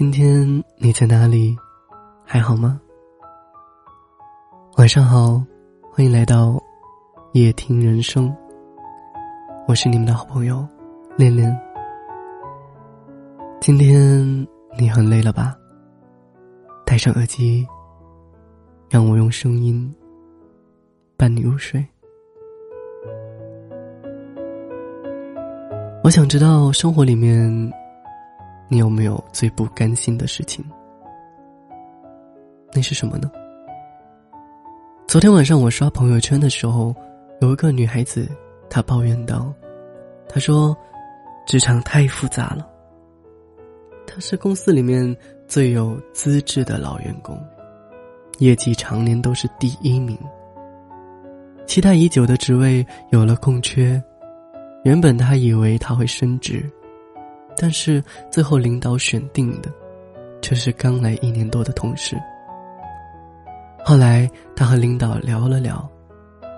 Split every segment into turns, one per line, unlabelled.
今天你在哪里？还好吗？晚上好，欢迎来到夜听人生。我是你们的好朋友恋恋。今天你很累了吧？戴上耳机，让我用声音伴你入睡。我想知道生活里面，你有没有最不甘心的事情？那是什么呢？昨天晚上我刷朋友圈的时候，有一个女孩子，她抱怨道：“她说，职场太复杂了。她是公司里面最有资质的老员工，业绩常年都是第一名。期待已久的职位有了空缺。”原本她以为他会升职，但是最后领导选定的，却是刚来一年多的同事。后来他和领导聊了聊，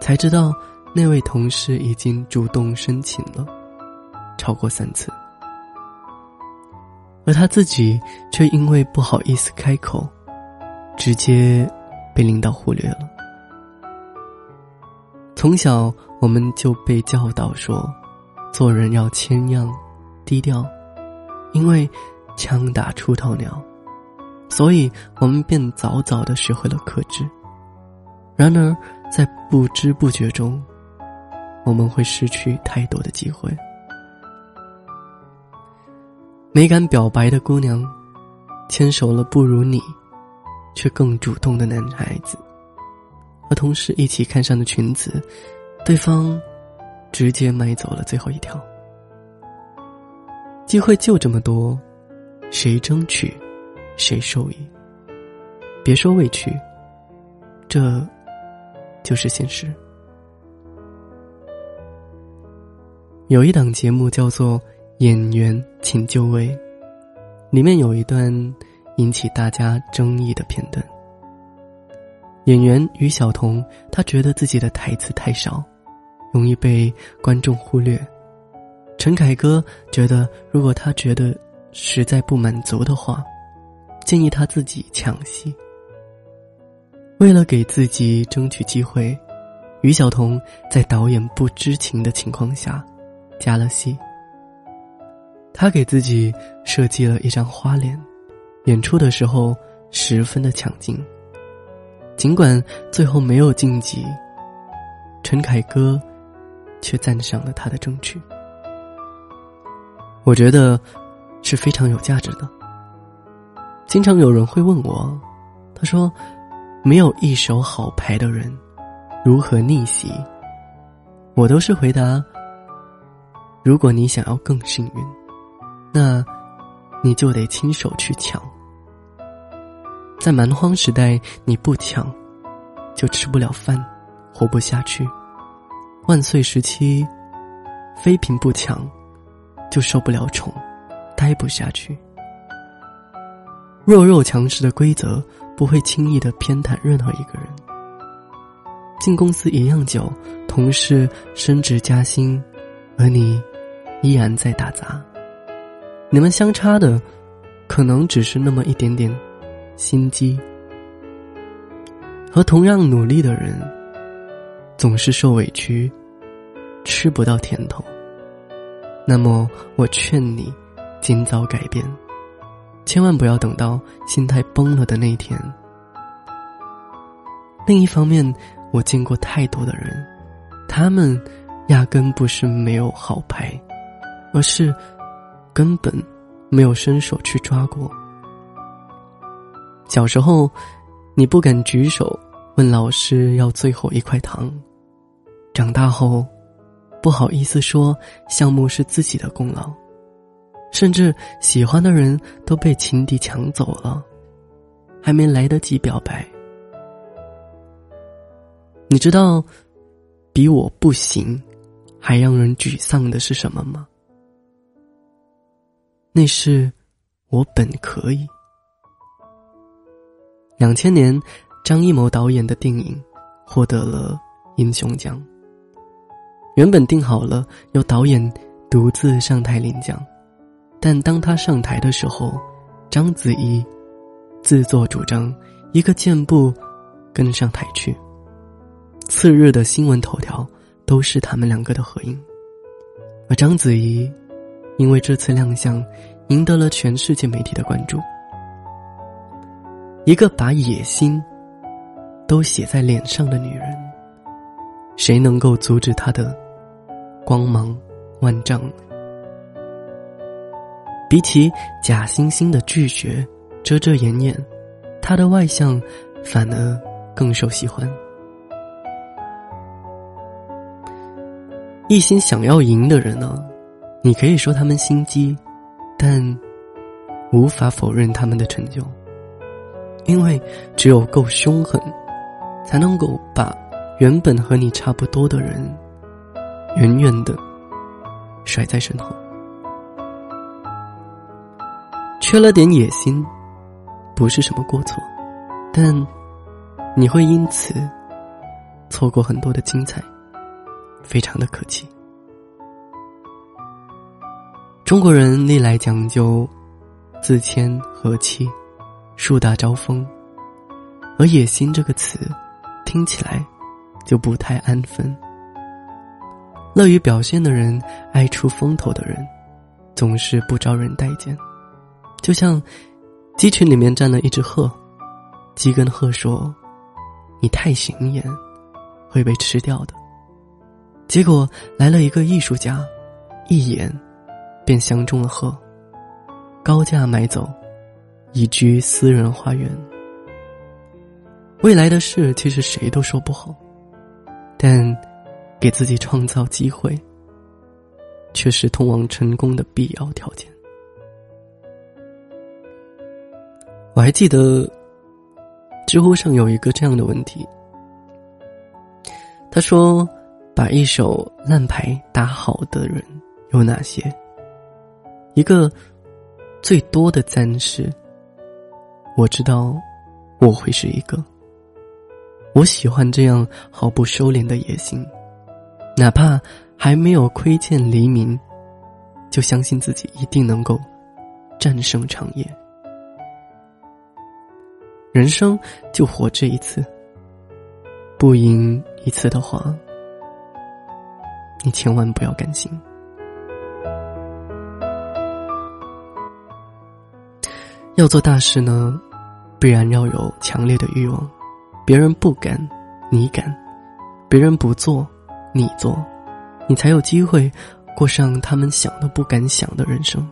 才知道那位同事已经主动申请了，超过三次，而他自己却因为不好意思开口，直接被领导忽略了。从小我们就被教导说。做人要谦让、低调，因为枪打出头鸟，所以我们便早早的学会了克制。然而，在不知不觉中，我们会失去太多的机会。没敢表白的姑娘，牵手了不如你，却更主动的男孩子，和同事一起看上的裙子，对方。直接买走了最后一条。机会就这么多，谁争取，谁受益。别说委屈，这，就是现实。有一档节目叫做《演员请就位》，里面有一段引起大家争议的片段。演员于晓彤，她觉得自己的台词太少。容易被观众忽略。陈凯歌觉得，如果他觉得实在不满足的话，建议他自己抢戏。为了给自己争取机会，于晓彤在导演不知情的情况下加了戏。他给自己设计了一张花脸，演出的时候十分的抢镜。尽管最后没有晋级，陈凯歌。却赞赏了他的争取，我觉得是非常有价值的。经常有人会问我，他说：“没有一手好牌的人，如何逆袭？”我都是回答：“如果你想要更幸运，那你就得亲手去抢。在蛮荒时代，你不抢，就吃不了饭，活不下去。”万岁时期，妃嫔不抢，就受不了宠，待不下去。弱肉强食的规则不会轻易的偏袒任何一个人。进公司一样久，同事升职加薪，而你依然在打杂。你们相差的，可能只是那么一点点心机。和同样努力的人。总是受委屈，吃不到甜头。那么，我劝你，尽早改变，千万不要等到心态崩了的那一天。另一方面，我见过太多的人，他们压根不是没有好牌，而是根本没有伸手去抓过。小时候，你不敢举手问老师要最后一块糖。长大后，不好意思说项目是自己的功劳，甚至喜欢的人都被情敌抢走了，还没来得及表白。你知道，比我不行还让人沮丧的是什么吗？那是我本可以。两千年，张艺谋导演的电影获得了英雄奖。原本定好了由导演独自上台领奖，但当他上台的时候，章子怡自作主张一个箭步跟上台去。次日的新闻头条都是他们两个的合影，而章子怡因为这次亮相，赢得了全世界媒体的关注。一个把野心都写在脸上的女人，谁能够阻止他的光芒万丈？比起假惺惺的拒绝、遮遮掩掩，他的外向反而更受喜欢。一心想要赢的人呢，你可以说他们心机，但无法否认他们的成就。因为只有够凶狠，才能够把原本和你差不多的人，远远的甩在身后。缺了点野心，不是什么过错，但你会因此错过很多的精彩，非常的可惜。中国人历来讲究自谦和气。树大招风，而野心这个词，听起来就不太安分。乐于表现的人，爱出风头的人，总是不招人待见。就像鸡群里面站了一只鹤，鸡跟鹤说：“你太显眼，会被吃掉的。”结果来了一个艺术家，一眼便相中了鹤，高价买走。移居私人花园。未来的事其实谁都说不好，但给自己创造机会，却是通往成功的必要条件。我还记得，知乎上有一个这样的问题，他说：“把一手烂牌打好的人有哪些？”一个最多的赞是。我知道，我会是一个。我喜欢这样毫不收敛的野心，哪怕还没有窥见黎明，就相信自己一定能够战胜长夜。人生就活这一次，不赢一次的话，你千万不要甘心。要做大事呢，必然要有强烈的欲望。别人不敢，你敢；别人不做，你做，你才有机会过上他们想都不敢想的人生。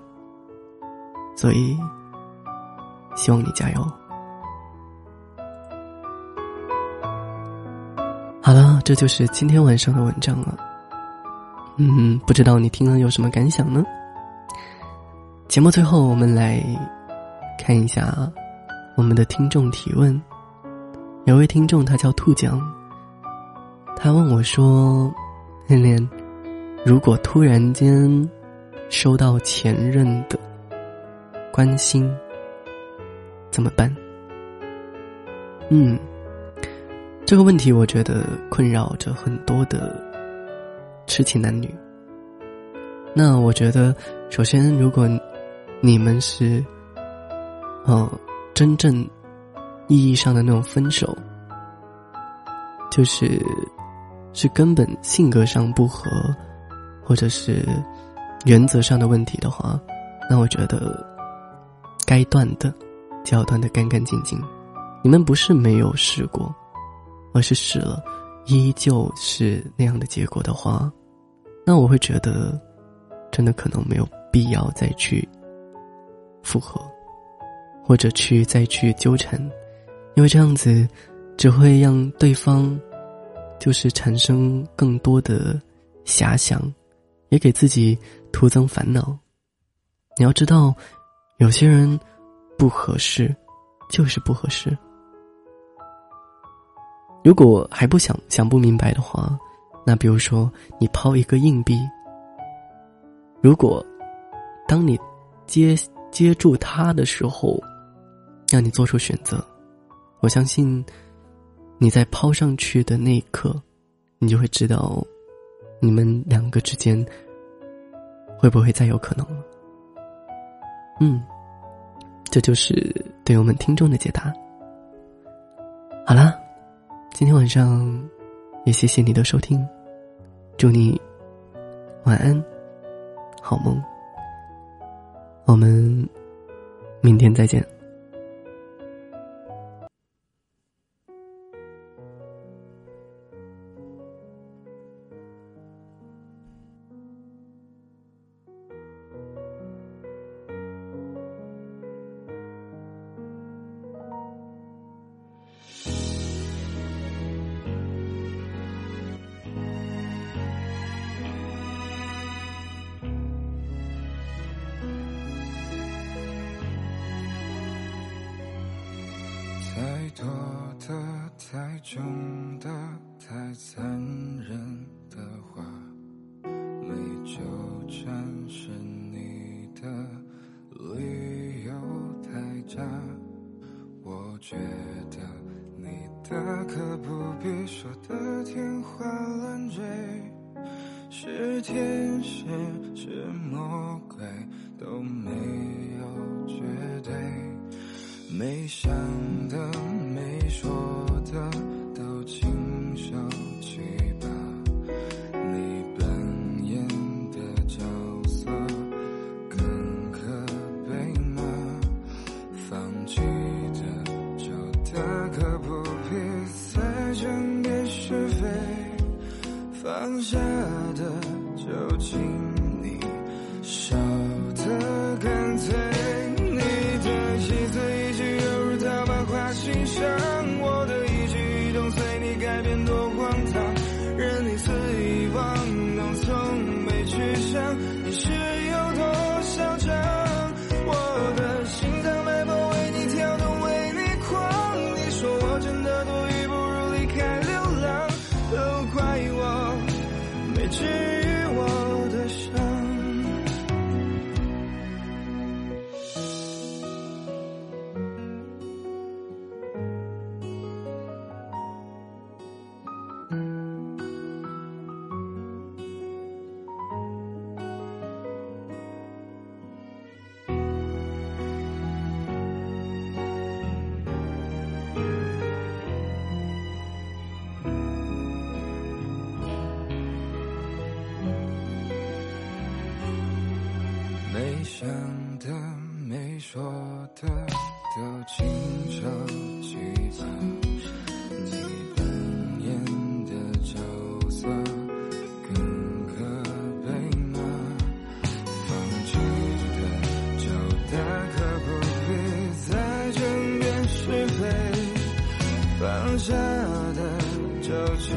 所以，希望你加油。好了，这就是今天晚上的文章了。嗯，不知道你听了有什么感想呢？节目最后，我们来。看一下我们的听众提问，有位听众他叫兔酱，他问我说：“恋恋，如果突然间收到前任的关心，怎么办？”嗯，这个问题我觉得困扰着很多的痴情男女。那我觉得，首先，如果你们是。嗯，真正意义上的那种分手，就是是根本性格上不合，或者是原则上的问题的话，那我觉得该断的就要断的干干净净。你们不是没有试过，而是试了，依旧是那样的结果的话，那我会觉得真的可能没有必要再去复合。或者去再去纠缠，因为这样子只会让对方就是产生更多的遐想，也给自己徒增烦恼。你要知道，有些人不合适，就是不合适。如果还不想想不明白的话，那比如说你抛一个硬币，如果当你接接住它的时候。让你做出选择，我相信你在抛上去的那一刻，你就会知道你们两个之间会不会再有可能了。嗯，这就是对我们听众的解答。好啦，今天晚上也谢谢你的收听，祝你晚安，好梦。我们明天再见。
太重的、太残忍的话，没纠缠是你的理由太假。我觉得你大可不必说的天花乱坠，是天使是魔鬼都没有绝对。没想的、没说没想的、没说的，都请收起吧。你扮演的角色更可悲吗？放弃的就大可不必再争辩是非，放下的就请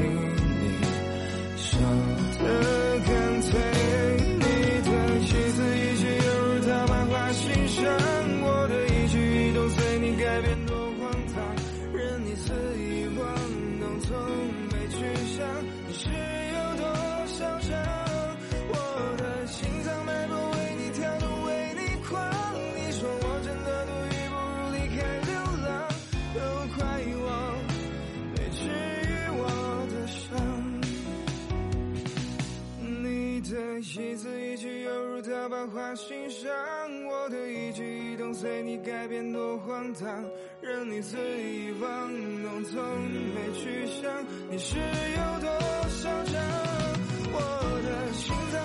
花心上。我的一举一动随你改变多荒唐，任你肆意妄动，从没去想你是有多嚣张。我的心脏。